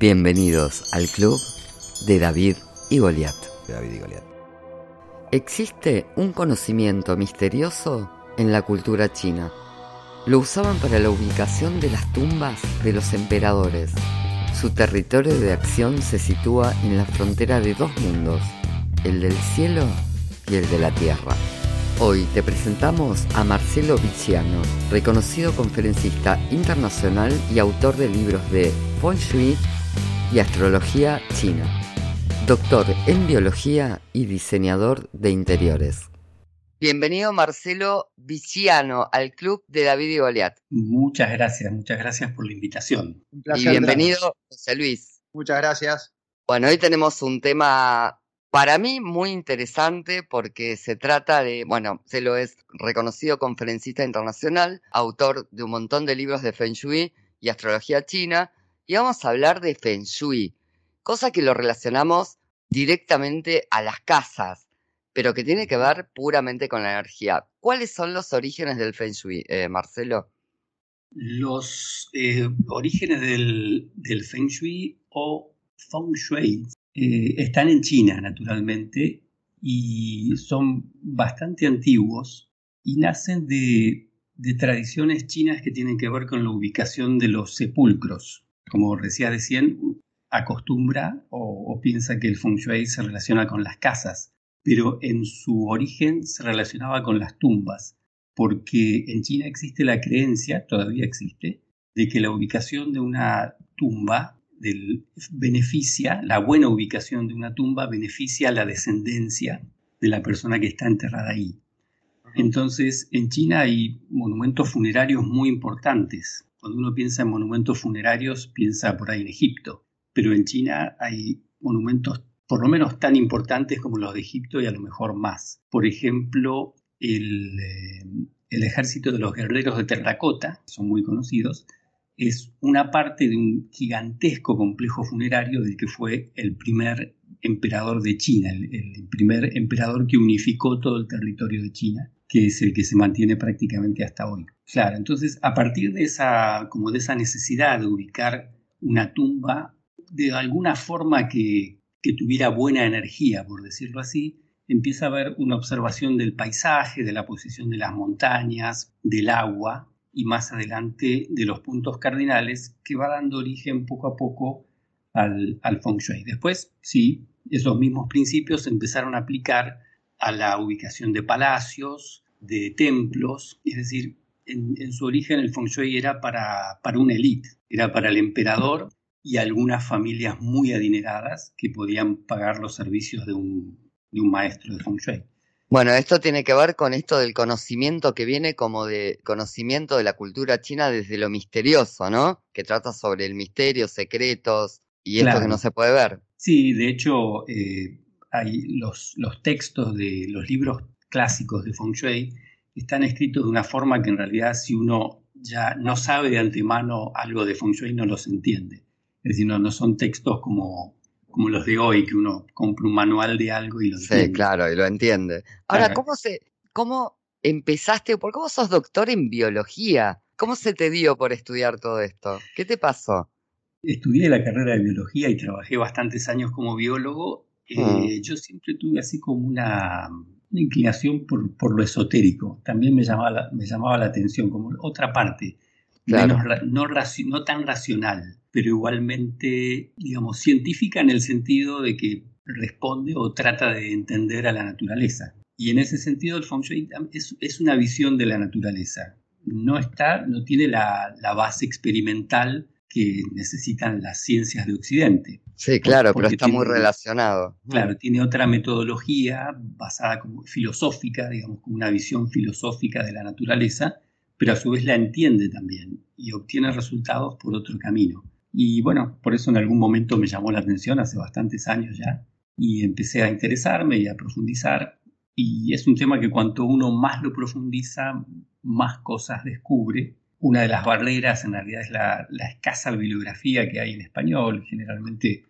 Bienvenidos al club de David y Goliat. David y Goliat. Existe un conocimiento misterioso en la cultura china. Lo usaban para la ubicación de las tumbas de los emperadores. Su territorio de acción se sitúa en la frontera de dos mundos, el del cielo y el de la tierra. Hoy te presentamos a Marcelo Viciano, reconocido conferencista internacional y autor de libros de Feng Shui y Astrología China, doctor en Biología y diseñador de interiores. Bienvenido Marcelo Viciano al club de David y Goliat. Muchas gracias, muchas gracias por la invitación. y bienvenido José Luis. Muchas gracias. Bueno, hoy tenemos un tema para mí muy interesante porque se trata de, bueno, se lo es reconocido conferencista internacional, autor de un montón de libros de Feng Shui y astrología china, y vamos a hablar de Feng Shui, cosa que lo relacionamos directamente a las casas, pero que tiene que ver puramente con la energía. ¿Cuáles son los orígenes del Feng Shui, eh, Marcelo? Los eh, orígenes del, Feng Shui o Feng Shui eh, están en China, naturalmente, y son bastante antiguos y nacen de, tradiciones chinas que tienen que ver con la ubicación de los sepulcros. Como decía recién, acostumbra o, o piensa que el feng shui se relaciona con las casas, pero en su origen se relacionaba con las tumbas, porque en China existe la creencia, todavía existe, de que la ubicación de una tumba beneficia, la buena ubicación de una tumba beneficia la descendencia de la persona que está enterrada ahí. Entonces, en China hay monumentos funerarios muy importantes. Cuando uno piensa en monumentos funerarios, piensa por ahí en Egipto, pero en China hay monumentos por lo menos tan importantes como los de Egipto y a lo mejor más. Por ejemplo, el, eh, ejército de los guerreros de terracota, son muy conocidos, es una parte de un gigantesco complejo funerario del que fue el primer emperador de China, el, primer emperador que unificó todo el territorio de China, que es el que se mantiene prácticamente hasta hoy. Claro, entonces a partir de esa, como de esa necesidad de ubicar una tumba de alguna forma que, que tuviera buena energía, por decirlo así, empieza a haber una observación del paisaje, de la posición de las montañas, del agua, y más adelante de los puntos cardinales que va dando origen poco a poco al, al feng shui. Después, sí, esos mismos principios se empezaron a aplicar a la ubicación de palacios, de templos, es decir, en, su origen el feng shui era para, para una élite, era para el emperador y algunas familias muy adineradas que podían pagar los servicios de un, de un maestro de feng shui. Bueno, esto tiene que ver con esto del conocimiento que viene como de conocimiento de la cultura china desde lo misterioso, ¿no? Que trata sobre el misterio, secretos y esto que no se puede ver. Sí, de hecho, eh, hay los, los textos de los libros clásicos de Feng Shui están escritos de una forma que en realidad si uno ya no sabe de antemano algo de Feng Shui no los entiende. Es decir, no son textos como como los de hoy, que uno compra un manual de algo y lo entiende. Sí, claro, y lo entiende. Ahora, ¿cómo se, cómo empezaste, porque vos sos doctor en biología? ¿Cómo se te dio por estudiar todo esto? ¿Qué te pasó? Estudié la carrera de biología y trabajé bastantes años como biólogo. Eh, mm. Yo siempre tuve así como una, inclinación por, por, lo esotérico. También me llamaba la, me llamaba la atención, como otra parte, no, no tan racional pero igualmente, digamos, científica en el sentido de que responde o trata de entender a la naturaleza. Y en ese sentido el feng shui es, una visión de la naturaleza. No está, no tiene la, base experimental que necesitan las ciencias de Occidente. Sí, claro, pero está muy relacionado. Claro, tiene otra metodología basada como filosófica, digamos, como una visión filosófica de la naturaleza, pero a su vez la entiende también y obtiene resultados por otro camino. Y bueno, por eso en algún momento me llamó la atención hace bastantes años ya y empecé a interesarme y a profundizar. Y es un tema que cuanto uno más lo profundiza, más cosas descubre. Una de las barreras en realidad es la, escasa bibliografía que hay en español. Generalmente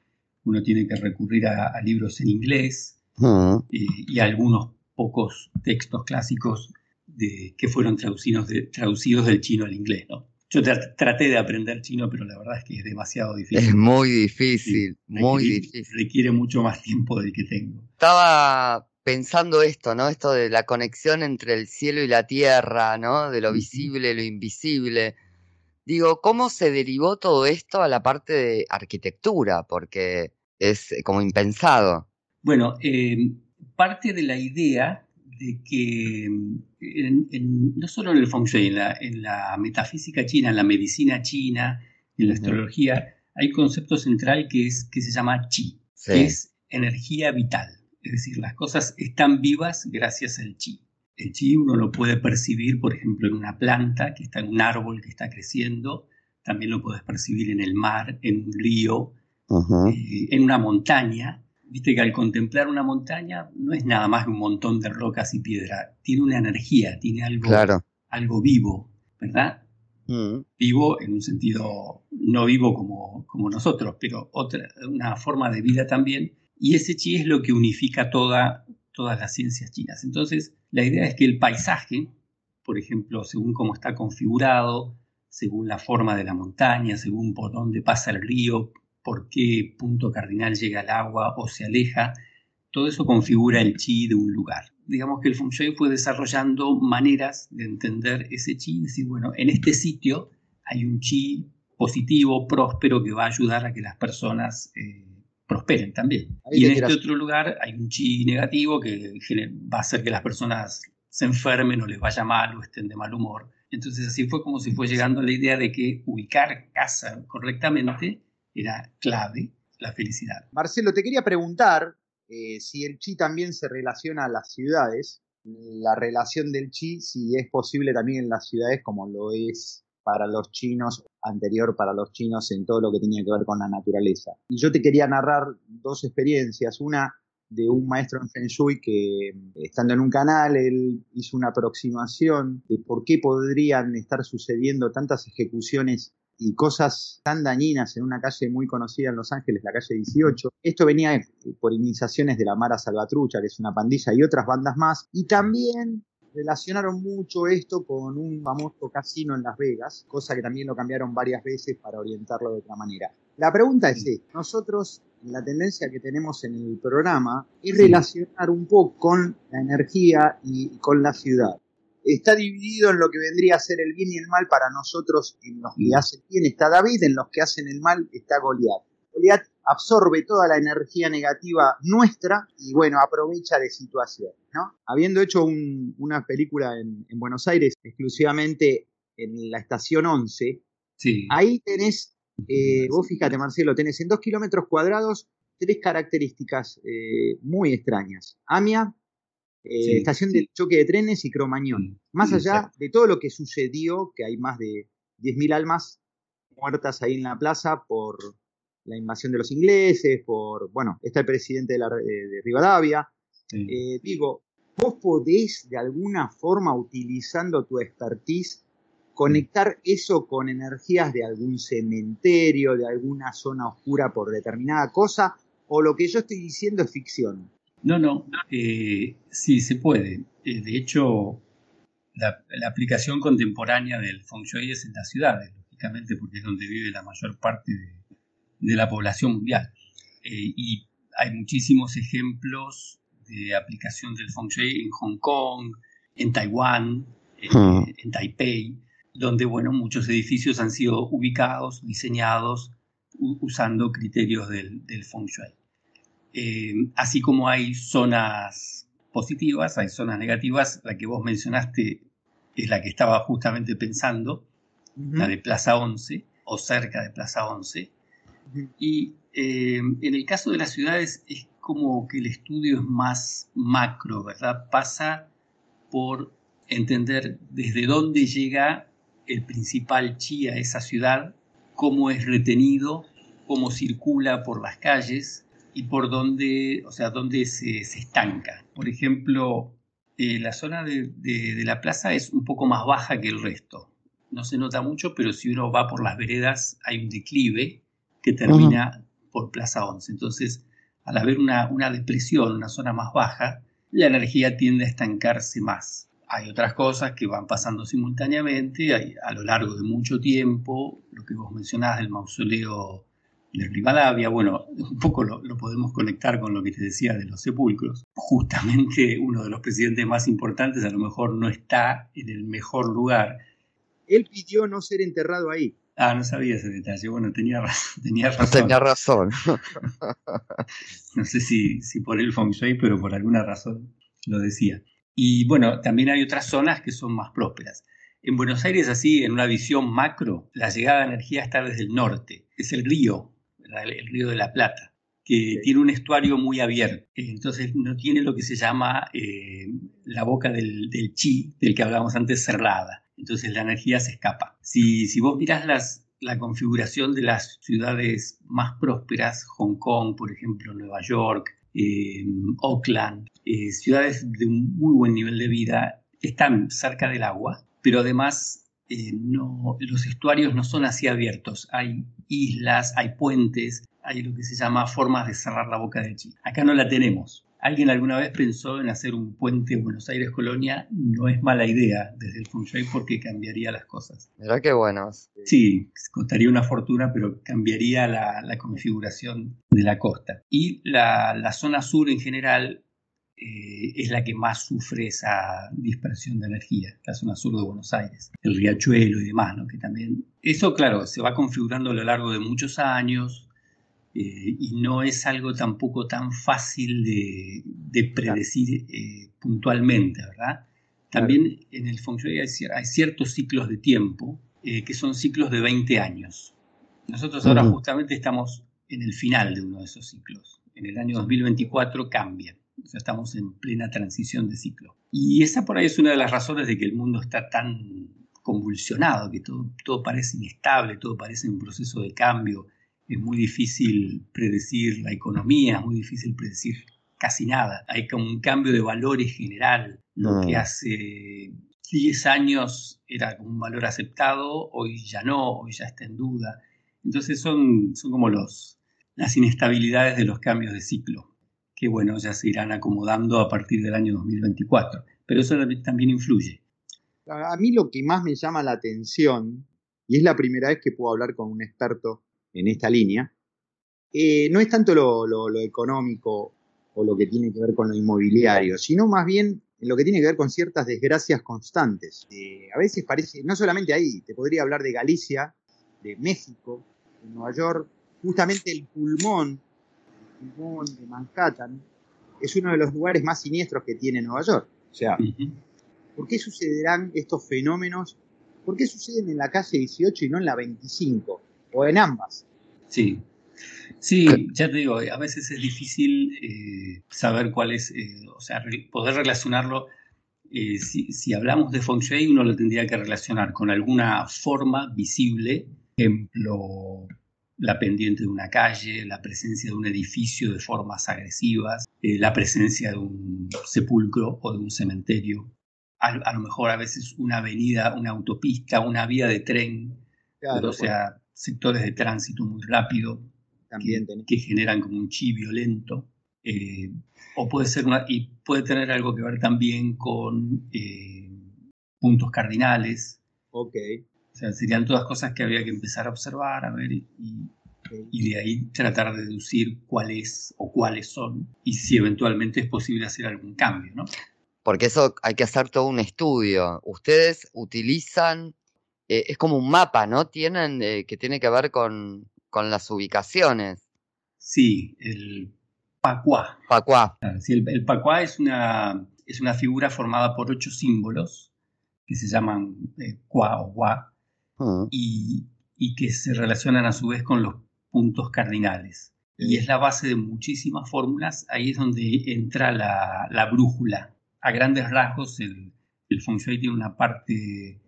uno tiene que recurrir a, libros en inglés mm. y, a algunos pocos textos clásicos de, que fueron traducidos, traducidos del chino al inglés. ¿no? Yo traté de aprender chino, pero la verdad es que es demasiado difícil. Es muy difícil, muy difícil. Requiere mucho más tiempo del que tengo. Estaba pensando esto, ¿no? Esto de la conexión entre el cielo y la tierra, ¿no? De lo visible y lo invisible. Digo, ¿cómo se derivó todo esto a la parte de arquitectura? Porque es como impensado. Bueno, eh, parte de la idea de que no solo en el feng shui, en la, metafísica china, en la medicina china, en la astrología, hay un concepto central que, es, que se llama chi, que es energía vital. Es decir, las cosas están vivas gracias al chi. El chi uno lo puede percibir, por ejemplo, en una planta que está en un árbol que está creciendo, también lo puedes percibir en el mar, en un río, eh, en una montaña. Viste que al contemplar una montaña no es nada más que un montón de rocas y piedra, tiene una energía, tiene algo, algo vivo, ¿verdad? Mm. Vivo en un sentido, no vivo como, como nosotros, pero otra, una forma de vida también. Y ese chi es lo que unifica toda, todas las ciencias chinas. Entonces, la idea es que el paisaje, por ejemplo, según cómo está configurado, según la forma de la montaña, según por dónde pasa el río, por qué punto cardinal llega el agua o se aleja, todo eso configura el chi de un lugar. Digamos que el feng shui fue desarrollando maneras de entender ese chi, decir, bueno, en este sitio hay un chi positivo, próspero, que va a ayudar a que las personas eh, prosperen también. y en este otro lugar hay un chi negativo que va a hacer que las personas se enfermen o les vaya mal o estén de mal humor. Entonces así fue como se fue llegando a la idea de que ubicar casa correctamente era clave la felicidad. Marcelo, te quería preguntar eh, si el chi también se relaciona a las ciudades, la relación del chi, si es posible también en las ciudades como lo es para los chinos, anterior para los chinos en todo lo que tenía que ver con la naturaleza. Y yo te quería narrar dos experiencias, una de un maestro en Feng Shui que, estando en un canal, él hizo una aproximación de por qué podrían estar sucediendo tantas ejecuciones y cosas tan dañinas en una calle muy conocida en Los Ángeles, la calle 18. Esto venía por iniciaciones de la Mara Salvatrucha, que es una pandilla, y otras bandas más. Y también relacionaron mucho esto con un famoso casino en Las Vegas, cosa que también lo cambiaron varias veces para orientarlo de otra manera. La pregunta es esta, nosotros la tendencia que tenemos en el programa es relacionar un poco con la energía y con la ciudad está dividido en lo que vendría a ser el bien y el mal para nosotros, en los que mm. hacen bien está David, en los que hacen el mal está Goliat. Goliat absorbe toda la energía negativa nuestra y bueno, aprovecha de situaciones, ¿no? Habiendo hecho una película en, Buenos Aires exclusivamente en la estación 11, ahí tenés, eh, vos fíjate Marcelo, tenés en dos kilómetros cuadrados tres características eh, muy extrañas. Amia, eh, estación del choque de trenes y Cromañón. Más allá de todo lo que sucedió, que hay más de 10.000 almas muertas ahí en la plaza por la invasión de los ingleses, por, bueno, está el presidente de, la, eh, de Rivadavia. Eh, digo, vos podés de alguna forma, utilizando tu expertise, conectar eso con energías de algún cementerio, de alguna zona oscura por determinada cosa, o lo que yo estoy diciendo es ficción. No, no, eh, sí se puede. Eh, de hecho, la, aplicación contemporánea del feng shui es en las ciudades, lógicamente, porque es donde vive la mayor parte de, la población mundial. Eh, y hay muchísimos ejemplos de aplicación del feng shui en Hong Kong, en Taiwán, hmm. en Taipei, donde bueno, muchos edificios han sido ubicados, diseñados usando criterios del, del feng shui. Eh, así como hay zonas positivas, hay zonas negativas, la que vos mencionaste es la que estaba justamente pensando, la de Plaza 11 o cerca de Plaza 11. Y eh, en el caso de las ciudades es como que el estudio es más macro, ¿verdad? Pasa por entender desde dónde llega el principal chi a esa ciudad, cómo es retenido, cómo circula por las calles, y por dónde, o sea, dónde se, estanca. Por ejemplo, eh, la zona de, la plaza es un poco más baja que el resto. No se nota mucho, pero si uno va por las veredas hay un declive que termina por Plaza 11. Entonces, al haber una, una depresión, una zona más baja, la energía tiende a estancarse más. hay otras cosas que van pasando simultáneamente hay, a lo largo de mucho tiempo, lo que vos mencionás del mausoleo de Rivadavia, bueno, un poco lo, podemos conectar con lo que te decía de los sepulcros. Justamente uno de los presidentes más importantes a lo mejor no está en el mejor lugar. Él pidió no ser enterrado ahí. Ah, no sabía ese detalle. Bueno, tenía, tenía razón. Tenía razón. no sé si, si por el feng shui, pero por alguna razón lo decía. Y bueno, también hay otras zonas que son más prósperas. En Buenos Aires, así, en una visión macro, la llegada de energía está desde el norte. Es el río, el río de la Plata, que tiene un estuario muy abierto. Entonces no tiene lo que se llama eh, la boca del, chi, del que hablábamos antes, cerrada. Entonces la energía se escapa. Si, si vos mirás las, la configuración de las ciudades más prósperas, Hong Kong, por ejemplo, Nueva York, eh, Oakland, eh, ciudades de un muy buen nivel de vida, están cerca del agua, pero además eh, no, los estuarios no son así abiertos. Hay islas, hay puentes, hay lo que se llama formas de cerrar la boca del chi. Acá no la tenemos. ¿Alguien alguna vez pensó en hacer un puente Buenos Aires-Colonia? No es mala idea desde el Feng Shui porque cambiaría las cosas. Mira qué buenos. Sí, costaría una fortuna, pero cambiaría la, configuración de la costa. Y la, zona sur en general eh, es la que más sufre esa dispersión de energía, la zona sur de Buenos Aires, el riachuelo y demás, ¿no? que también... Eso, claro, se va configurando a lo largo de muchos años, eh, y no es algo tampoco tan fácil de, predecir eh, puntualmente, ¿verdad? También en el Feng Shui hay, ciertos ciclos de tiempo eh, que son ciclos de 20 años. Nosotros ahora justamente estamos en el final de uno de esos ciclos. En el año 2024 cambian. O sea, estamos en plena transición de ciclo. Y esa por ahí es una de las razones de que el mundo está tan convulsionado, que todo, todo parece inestable, todo parece un proceso de cambio es muy difícil predecir la economía, es muy difícil predecir casi nada. Hay como un cambio de valores general. Lo que mm. hace 10 años era un valor aceptado, hoy ya no, hoy ya está en duda. Entonces son, son como los, las inestabilidades de los cambios de ciclo, que bueno, ya se irán acomodando a partir del año 2024. Pero eso también influye. A mí lo que más me llama la atención, y es la primera vez que puedo hablar con un experto en esta línea, eh, no es tanto lo, económico o lo que tiene que ver con lo inmobiliario, sino más bien lo que tiene que ver con ciertas desgracias constantes. Eh, a veces parece, no solamente ahí, te podría hablar de Galicia, de México, de Nueva York, justamente el pulmón, el pulmón de Manhattan, es uno de los lugares más siniestros que tiene Nueva York. O sea, ¿por qué sucederán estos fenómenos? ¿Por qué suceden en la calle 18 y no en la 25? O en ambas. Sí. Sí, ya te digo, a veces es difícil eh, saber cuál es, eh, o sea, poder relacionarlo. Eh, si, hablamos de Feng Shui, uno lo tendría que relacionar con alguna forma visible, ejemplo, la pendiente de una calle, la presencia de un edificio de formas agresivas, la presencia de un sepulcro o de un cementerio, a, lo mejor a veces una avenida, una autopista, una vía de tren, o sea, sectores de tránsito muy rápido También que, generan como un chi violento. Eh, o puede ser y puede tener algo que ver también con eh, puntos cardinales. Ok. O sea, serían todas cosas que habría que empezar a observar, a ver y, y de ahí tratar de deducir cuáles o cuáles son y si eventualmente es posible hacer algún cambio, ¿no? Porque eso hay que hacer todo un estudio. Ustedes utilizan eh, es como un mapa, ¿no? Tienen, eh, que tiene que ver con, las ubicaciones. Sí, el Pacuá. Pacuá. Sí, el, el Pacuá es una, es una figura formada por ocho símbolos que se llaman eh, Cuá o Guá mm. y, que se relacionan a su vez con los puntos cardinales. Y es la base de muchísimas fórmulas. Ahí es donde entra la, brújula. A grandes rasgos, el, el Feng Shui tiene una parte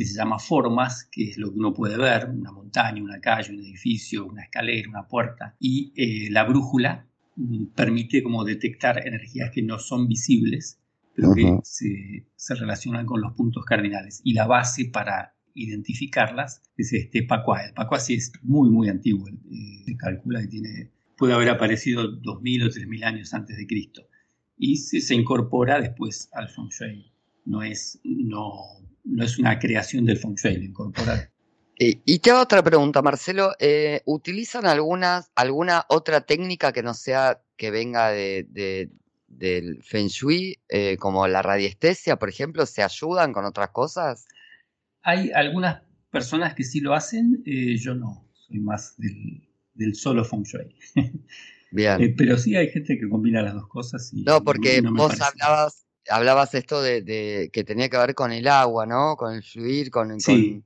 que se llama formas, que es lo que uno puede ver, una montaña, una calle, un edificio, una escalera, una puerta, y eh, la brújula mm, permite como detectar energías que no son visibles, pero que se, se, relacionan con los puntos cardinales. Y la base para identificarlas es este Pacuá. El Pacuá sí es muy, muy antiguo. Eh, se calcula que tiene, puede haber aparecido 2.000 o 3.000 años antes de Cristo. Y se, se incorpora después al Feng Shui no es, no, no es una creación del feng shui, incorporar. Y, te hago otra pregunta, Marcelo. Eh, ¿Utilizan algunas, alguna otra técnica que no sea que venga de, del Feng Shui, eh, como la radiestesia, por ejemplo? ¿Se ayudan con otras cosas? Hay algunas personas que sí lo hacen, eh, yo no, soy más del, solo Feng Shui. Bien. pero sí hay gente que combina las dos cosas. Y no, porque vos hablabas, hablabas esto de, que tenía que ver con el agua, ¿no? Con el fluir, con, sí.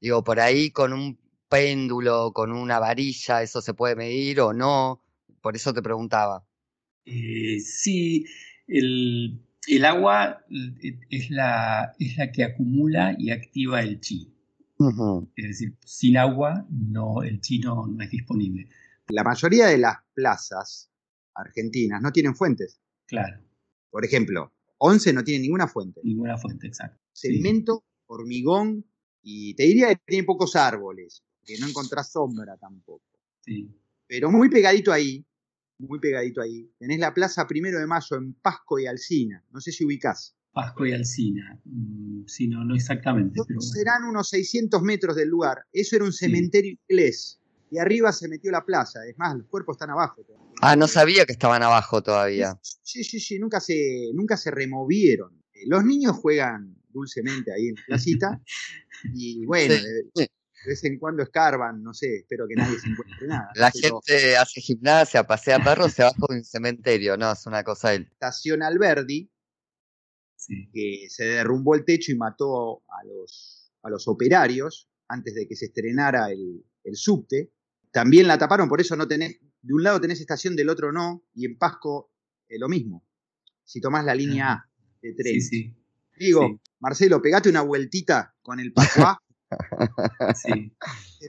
Digo, por ahí con un péndulo, con una varilla, ¿eso se puede medir o no? Por eso te preguntaba. Eh, sí, el, agua eh, es la, es la que acumula y activa el chi. Es decir, sin agua no, el chi no, es disponible. La mayoría de las plazas argentinas no tienen fuentes. Claro. Por ejemplo, Once no tiene ninguna fuente. Ninguna fuente, exacto. Cemento, hormigón, y te diría que tiene pocos árboles, que no encontrás sombra tampoco. Sí. Pero muy pegadito ahí, muy pegadito ahí, tenés la Plaza Primero de Mayo en Pasco y Alcina. No sé si ubicás. Pasco y Alcina. Mm, sí, no, no exactamente. Serán unos 600 metros del lugar. Eso era un cementerio inglés. Y arriba se metió la plaza. Es más, los cuerpos están abajo. Ah, no sabía que estaban abajo todavía. Sí, sí, sí, nunca se, nunca se removieron. Los niños juegan dulcemente ahí en la placita. y bueno, de, vez en cuando escarban, no sé, espero que nadie se encuentre nada. La gente hace gimnasia, pasea perros, se baja de un cementerio, no, es una cosa de... Estación Alberdi, que se derrumbó el techo y mató a los, a los operarios antes de que se estrenara el, el subte. También la taparon, por eso no tenés, de un lado tenés estación, del otro no, y en Pasco es lo mismo. Si tomás la línea A de tren. Sí, Digo, Marcelo, pegate una vueltita con el Pascuá. sí.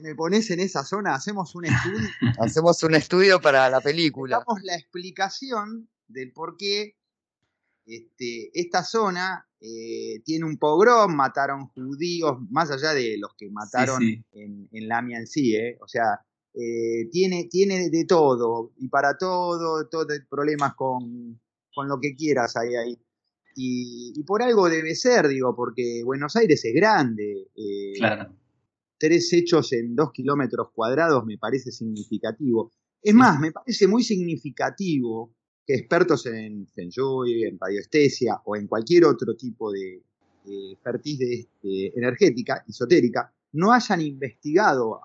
Me pones en esa zona, hacemos un estudio. Hacemos un estudio para la película. Damos la explicación del por qué este, esta zona eh, tiene un pogrom, mataron judíos, más allá de los que mataron En, en, Lamia en sí, eh, o sea, eh, tiene, tiene de todo, y para todo, todo problemas con, con lo que quieras ahí, ahí. Y, por algo debe ser, digo, porque Buenos Aires es grande. claro. Tres hechos en dos kilómetros cuadrados me parece significativo. Es más, me parece muy significativo que expertos en Feng Shui, en radioestesia o en cualquier otro tipo de, expertise este, energética, esotérica, no hayan investigado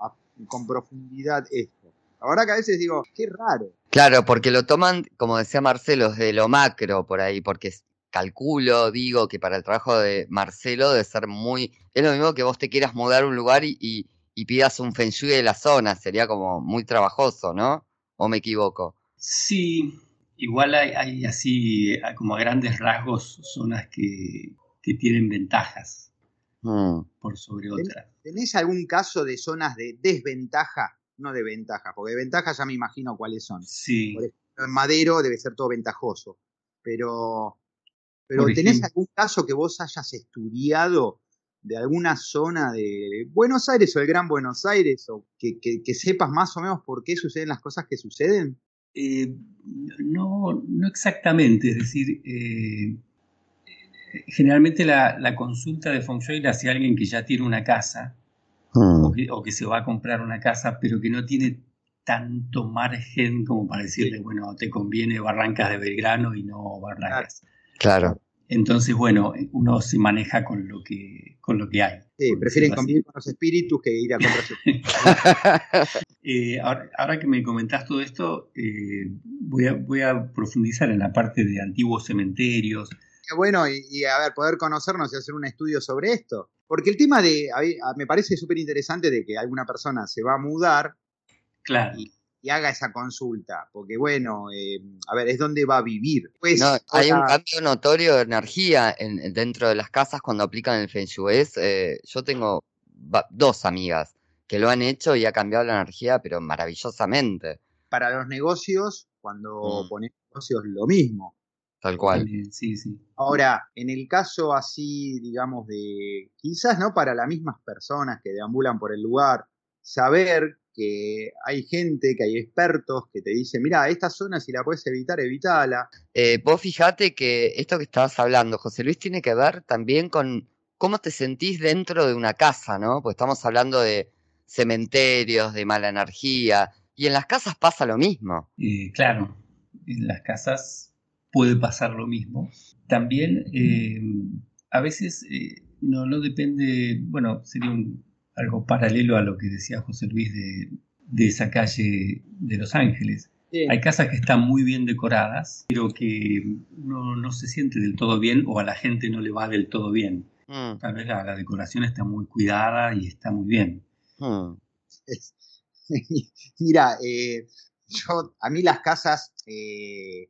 con profundidad esto. Ahora que a veces digo, qué raro. Claro, porque lo toman, como decía Marcelo, de lo macro por ahí, porque calculo, digo, que para el trabajo de Marcelo debe ser muy... Es lo mismo que vos te quieras mudar a un lugar y, y pidas un feng shui de la zona, sería como muy trabajoso, ¿no? ¿O me equivoco? Sí, Igual hay, así, como a grandes rasgos, zonas que, tienen ventajas mm. por sobre otras. ¿Tenés algún caso de zonas de desventaja? No de ventaja, porque de ventaja ya me imagino cuáles son. Sí. Por ejemplo, en Madero debe ser todo ventajoso. Pero, pero ¿tenés algún caso que vos hayas estudiado de alguna zona de Buenos Aires o el Gran Buenos Aires, o que, que sepas más o menos por qué suceden las cosas que suceden? Eh, no, no exactamente, es decir, eh, generalmente la, consulta de Feng Shui la hace alguien que ya tiene una casa hmm. o, que, se va a comprar una casa, pero que no tiene tanto margen como para decirle, bueno, te conviene Barrancas de Belgrano y no Barrancas. Claro. Entonces, bueno, uno se maneja con lo que, con lo que hay. Sí, prefieren convivir con los espíritus que ir a comprar eh, ahora, que me comentás todo esto, eh, voy, a, voy a profundizar en la parte de antiguos cementerios. Qué bueno, y, a ver, poder conocernos y hacer un estudio sobre esto. Porque el tema de, me parece súper interesante de que alguna persona se va a mudar. Claro y haga esa consulta, porque bueno, eh, a ver, es donde va a vivir. Pues, hay un cambio notorio de energía en, dentro de las casas cuando aplican el Feng Shui. Eh, yo tengo dos amigas que lo han hecho y ha cambiado la energía, pero maravillosamente. Para los negocios, cuando mm. pones negocios, lo mismo. Tal cual. Sí, sí. Ahora, en el caso así, digamos, de quizás no para las mismas personas que deambulan por el lugar, saber que hay gente, que hay expertos que te dicen, mira, esta zona si la puedes evitar, evítala. Eh, vos fijate que esto que estabas hablando, José Luis, tiene que ver también con cómo te sentís dentro de una casa, ¿no? Pues estamos hablando de cementerios, de mala energía, y en las casas pasa lo mismo. Eh, claro, en las casas puede pasar lo mismo. También eh, a veces eh, no, no depende, bueno, sería algo paralelo a lo que decía José Luis de, esa calle de Los Ángeles. Hay casas que están muy bien decoradas, pero que no, no, se siente del todo bien o a la gente no le va del todo bien. Mm. Tal vez la, decoración está muy cuidada y está muy bien. Mm. Mira, eh, yo, a mí las casas eh,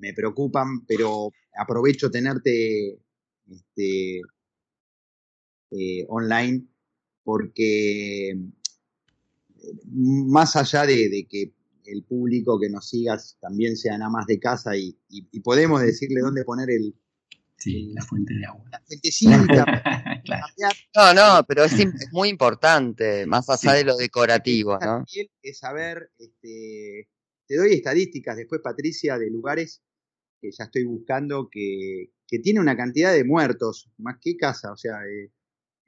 me preocupan, pero aprovecho tenerte este, eh, online porque más allá de, que el público que nos sigas también sea nada más de casa y podemos decirle dónde poner el, Sí, la fuente de agua. La No, no, pero es, muy importante, más allá de lo decorativo, ¿no? Es saber, este, te doy estadísticas después, Patricia, de lugares que ya estoy buscando que, que tiene una cantidad de muertos, más que casa, o sea, eh,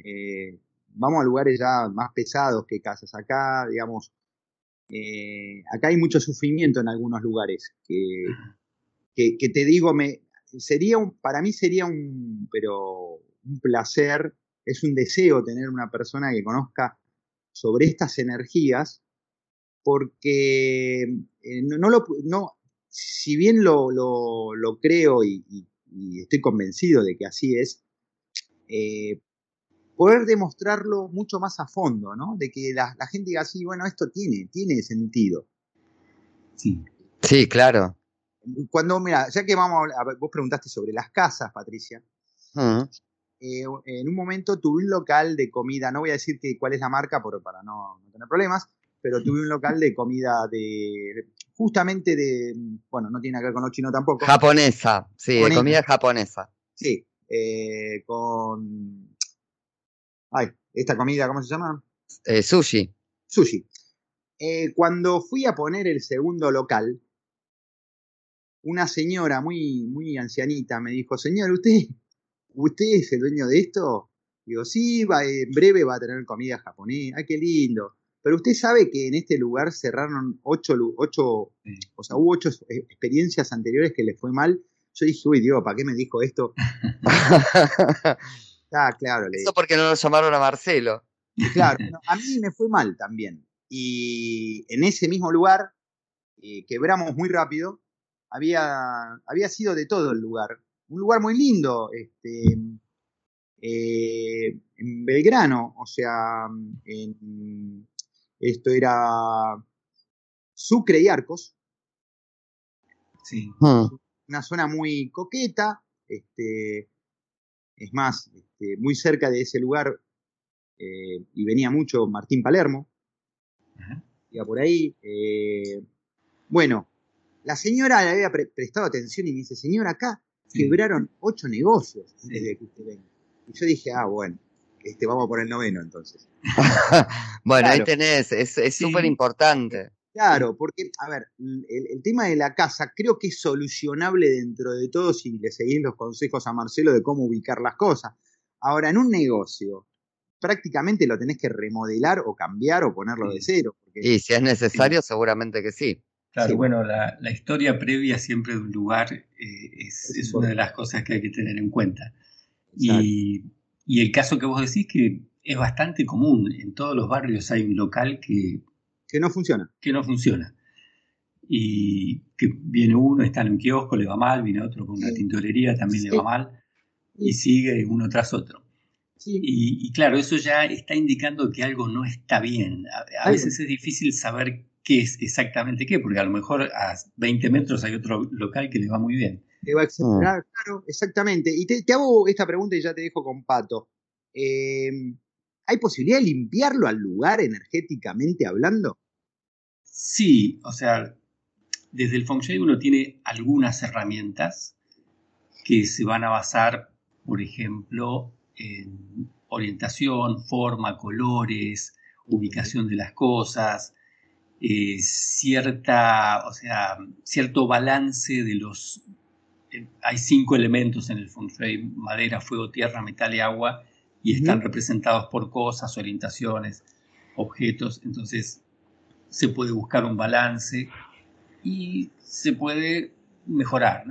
eh, vamos a lugares ya más pesados que casas. Acá, digamos, eh, acá hay mucho sufrimiento en algunos lugares que, que, que te digo, me, sería un, para mí sería un, pero un placer, es un deseo tener una persona que conozca sobre estas energías, porque no, lo, no, si bien lo, lo, creo y, estoy convencido de que así es, eh, poder demostrarlo mucho más a fondo, ¿no? De que la, la, gente diga así, bueno, esto tiene, tiene sentido. Sí. Sí, claro cuando, mira, ya que vamos a, vos preguntaste sobre las casas, Patricia. Mm. Eh, en un momento tuve un local de comida, no voy a decir que, cuál es la marca por, para no, tener problemas, pero tuve un local de comida de, justamente de, bueno, no tiene que ver con los chinos tampoco. Japonesa, sí, de comida japonesa. Sí, eh, con, ay, esta comida, ¿cómo se llama? Eh, sushi. Sushi. cuando fui a poner el segundo local, una señora muy, muy ancianita me dijo, señor, ¿usted, ¿usted es el dueño de esto? Digo, sí, va, en breve va a tener comida japonesa, ay, qué lindo. Pero usted sabe que en este lugar cerraron ocho, ocho o sea, hubo ocho experiencias anteriores que le fue mal. Yo dije, uy, Dios, ¿para qué me dijo esto? ah, claro. Le Eso porque no lo llamaron a Marcelo. Claro, a mí me fue mal también. Y en ese mismo lugar eh, quebramos muy rápido había, había sido de todo el lugar. Un lugar muy lindo, este, eh, en Belgrano, o sea, en, esto era Sucre y Arcos. Sí. Hmm. Una zona muy coqueta, este, es más, este, muy cerca de ese lugar, eh, y venía mucho Martín Palermo, iba por ahí. Eh, bueno, la señora le había prestado atención y me dice, señora, acá quebraron ocho negocios desde que usted venga. Y yo dije, ah, bueno, este, vamos por el noveno entonces. bueno, ahí tenés, es súper importante. Claro, porque, a ver, el, tema de la casa creo que es solucionable dentro de todo si le seguís los consejos a Marcelo de cómo ubicar las cosas. Ahora, en un negocio, prácticamente lo tenés que remodelar o cambiar o ponerlo de cero. y si es necesario, seguramente que sí. Claro, bueno, la, historia previa siempre de un lugar eh, es, una de las cosas que hay que tener en cuenta. Y, el caso que vos decís que es bastante común, en todos los barrios hay un local que... Que no funciona. Que no funciona. Y que viene uno, está en un kiosco, le va mal, viene otro con una tintorería, también le va mal, y sigue uno tras otro. Y, y, claro, eso ya está indicando que algo no está bien. A, a veces es difícil saber qué es exactamente qué, porque a lo mejor a 20 metros hay otro local que le va muy bien. Va a mm. claro, exactamente. Y te, hago esta pregunta y ya te dejo con Pato. Em, ¿Hay posibilidad de limpiarlo al lugar energéticamente hablando? Sí, o sea, desde el Feng Shui uno tiene algunas herramientas que se van a basar, por ejemplo, en orientación, forma, colores, ubicación de las cosas, eh, cierta, o sea, cierto balance de los... Hay cinco elementos en el feng shui, madera, fuego, tierra, metal y agua, y están representados por cosas, orientaciones, objetos, entonces se puede buscar un balance y se puede mejorar.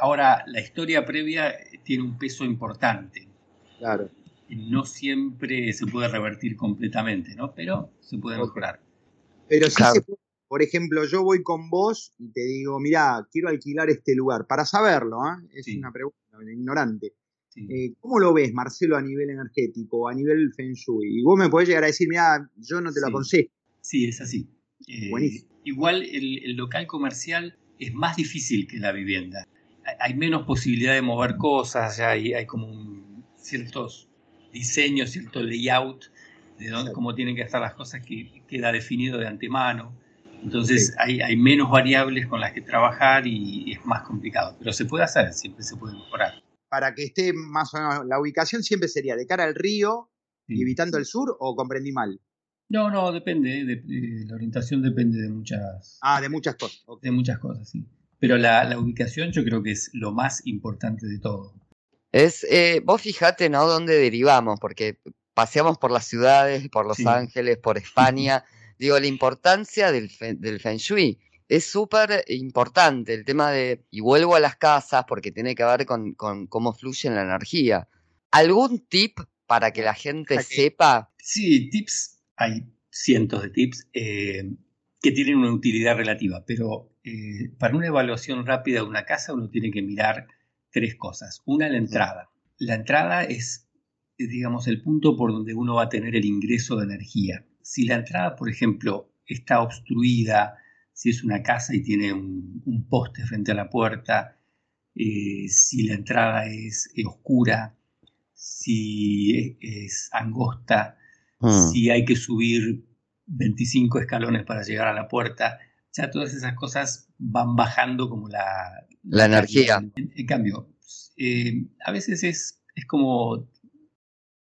Ahora, la historia previa tiene un peso importante. Claro. No siempre se puede revertir completamente, ¿no? Pero se puede mejorar. Pero sí se puede, por ejemplo, yo voy con vos y te digo, mira, quiero alquilar este lugar, para saberlo, ¿eh? es una pregunta ignorante. Eh, ¿Cómo lo ves, Marcelo, a nivel energético, a nivel Feng Shui? Y vos me podés llegar a decir, mira, yo no te lo aconsejo. Sí, es así. Eh, igual el, local comercial es más difícil que la vivienda. Hay, menos posibilidad de mover cosas, ya hay, hay como ciertos diseños, cierto layout de dónde, cómo tienen que estar las cosas que queda definido de antemano. Entonces hay, hay, menos variables con las que trabajar y es más complicado. Pero se puede hacer, siempre se puede mejorar. Para que esté más o menos, la ubicación siempre sería de cara al río, y evitando el sur, o comprendí mal. No, no, depende. De, la orientación depende de muchas. Ah, de muchas cosas. De muchas cosas, sí. Pero la, ubicación yo creo que es lo más importante de todo. Es, eh, vos fijate, ¿no? Dónde derivamos, porque paseamos por las ciudades, por Los Ángeles, por España. Digo, la importancia del, del Feng Shui es súper importante. El tema de, y vuelvo a las casas porque tiene que ver con, con cómo fluye la energía. ¿Algún tip para que la gente sepa? Sí, tips hay cientos de tips eh, que tienen una utilidad relativa, pero eh, para una evaluación rápida de una casa uno tiene que mirar tres cosas. Una, la entrada. La entrada es, digamos, el punto por donde uno va a tener el ingreso de energía. Si la entrada, por ejemplo, está obstruida, si es una casa y tiene un, poste frente a la puerta, eh, si la entrada es oscura, si es angosta, Mm. si hay que subir 25 escalones para llegar a la puerta, ya todas esas cosas van bajando como la, la, energía. En, cambio, eh, a veces es, es como,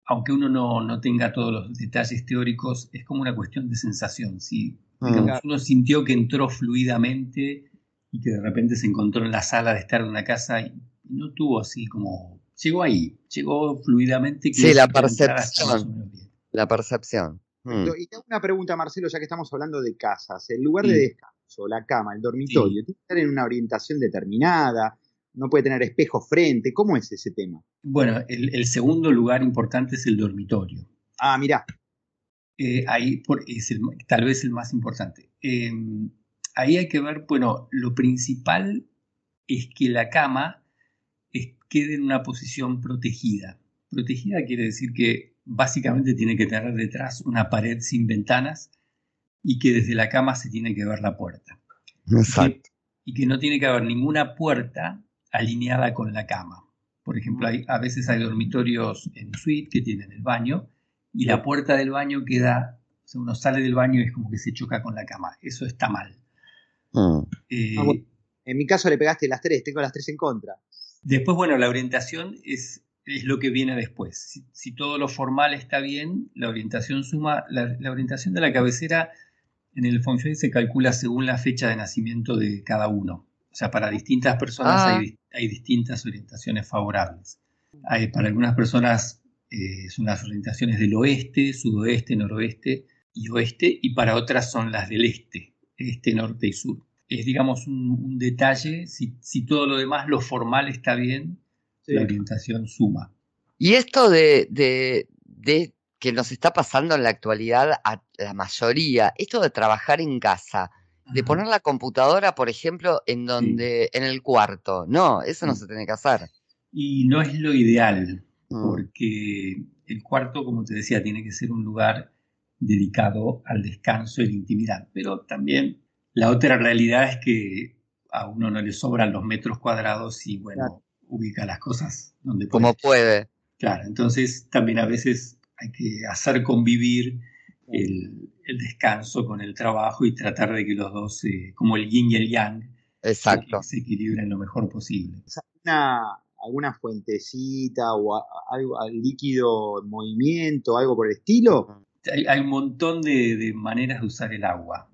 aunque uno no, tenga todos los detalles teóricos, es como una cuestión de sensación. Si mm. uno sintió que entró fluidamente y que de repente se encontró en la sala de estar en una casa y no tuvo así como, llegó ahí, llegó fluidamente. Sí, la percepción. La percepción. Mm. Y tengo una pregunta, Marcelo, ya que estamos hablando de casas. El lugar de descanso, la cama, el dormitorio, ¿tiene que estar en una orientación determinada? ¿No puede tener espejo frente? ¿Cómo es ese tema? Bueno, el, segundo lugar importante es el dormitorio. Ah, mirá. Eh, ahí es tal vez el más importante. Em, ahí hay que ver, bueno, lo principal es que la cama quede en una posición protegida. Protegida quiere decir que básicamente tiene que tener detrás una pared sin ventanas y que desde la cama se tiene que ver la puerta. Exacto. Y que, no tiene que haber ninguna puerta alineada con la cama. Por ejemplo, hay, a veces hay dormitorios en suite que tienen el baño y la puerta del baño queda, o sea, uno sale del baño y es como que se choca con la cama. Eso está mal. Mm. Eh, ah, en mi caso le pegaste las tres, tengo las tres en contra. Después, bueno, la orientación es es lo que viene después. Si, todo lo formal está bien, la orientación suma, la, orientación de la cabecera en el Feng Shui se calcula según la fecha de nacimiento de cada uno. O sea, para distintas personas ah. hay, distintas orientaciones favorables. Hay, para algunas personas eh, son las orientaciones del oeste, sudoeste, noroeste y oeste, y para otras son las del este, este, norte y sur. Es, digamos, un, detalle, si, si todo lo demás, lo formal está bien, la orientación suma. Y esto de, de, que nos está pasando en la actualidad a la mayoría, esto de trabajar en casa, de poner la computadora, por ejemplo, en donde, en el cuarto. No, eso no se tiene que hacer. Y no es lo ideal, mm. porque el cuarto, como te decía, tiene que ser un lugar dedicado al descanso y la intimidad. Pero también la otra realidad es que a uno no le sobran los metros cuadrados y bueno, ubica las cosas donde puede. Como puede. Claro, entonces también a veces hay que hacer convivir el, descanso con el trabajo y tratar de que los dos, como el yin y el yang, Exacto. se equilibren lo mejor posible. ¿Alguna, alguna fuentecita o algo líquido en movimiento, algo por el estilo? hay, un montón de, maneras de usar el agua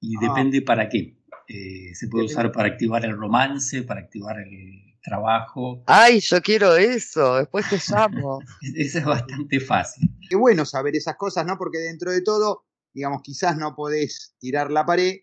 y ah. depende para qué. Eh, se puede usar para activar el romance, para activar el trabajo. Ay, yo quiero eso, después te llamo. eso es bastante fácil. Qué bueno saber esas cosas, ¿no? Porque dentro de todo, digamos, quizás no podés tirar la pared,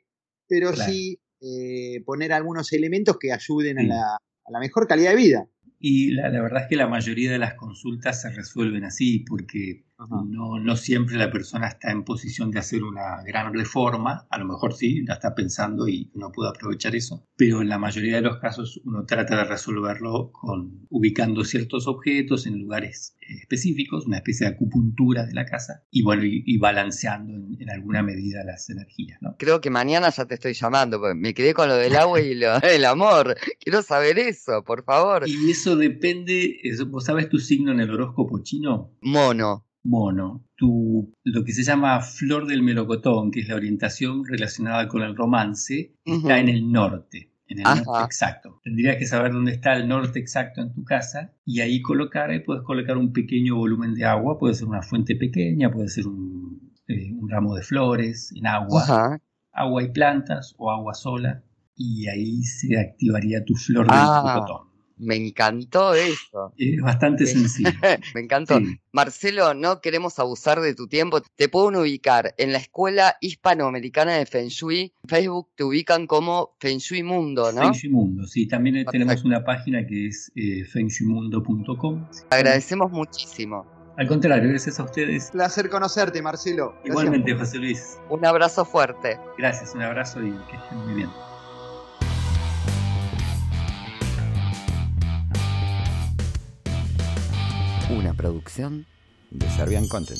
pero sí eh, poner algunos elementos que ayuden a, la, a la mejor calidad de vida. Y la, verdad es que la mayoría de las consultas se resuelven así, porque no, no, siempre la persona está en posición de hacer una gran reforma, a lo mejor sí, la está pensando y uno puede aprovechar eso, pero en la mayoría de los casos uno trata de resolverlo con ubicando ciertos objetos en lugares específicos, una especie de acupuntura de la casa, y bueno, y, balanceando en, alguna medida las energías. ¿no? Creo que mañana ya te estoy llamando, porque me quedé con lo del agua y lo, el amor. Quiero saber eso, por favor. Y eso depende, ¿vos sabes tu signo en el horóscopo chino? Mono mono, tu, lo que se llama flor del melocotón, que es la orientación relacionada con el romance, está en el norte, en el norte exacto. Tendrías que saber dónde está el norte exacto en tu casa y ahí colocar, ahí puedes colocar un pequeño volumen de agua, puede ser una fuente pequeña, puede ser un, eh, ramo de flores en agua, agua y plantas o agua sola y ahí se activaría tu flor del ah. melocotón. Me encantó eso. Es bastante sencillo. Me encantó. Marcelo, no queremos abusar de tu tiempo. Te pueden ubicar en la Escuela Hispanoamericana de Feng Shui. En Facebook te ubican como Feng Shui Mundo, ¿no? Feng Shui Mundo, sí. También tenemos una página que es eh, fengshuimundo.com. Agradecemos muchísimo. Al contrario, gracias a ustedes. Placer conocerte, Marcelo. Igualmente, José Luis. Un abrazo fuerte. Gracias, un abrazo y que estén muy bien. Una producción de Serbian Content.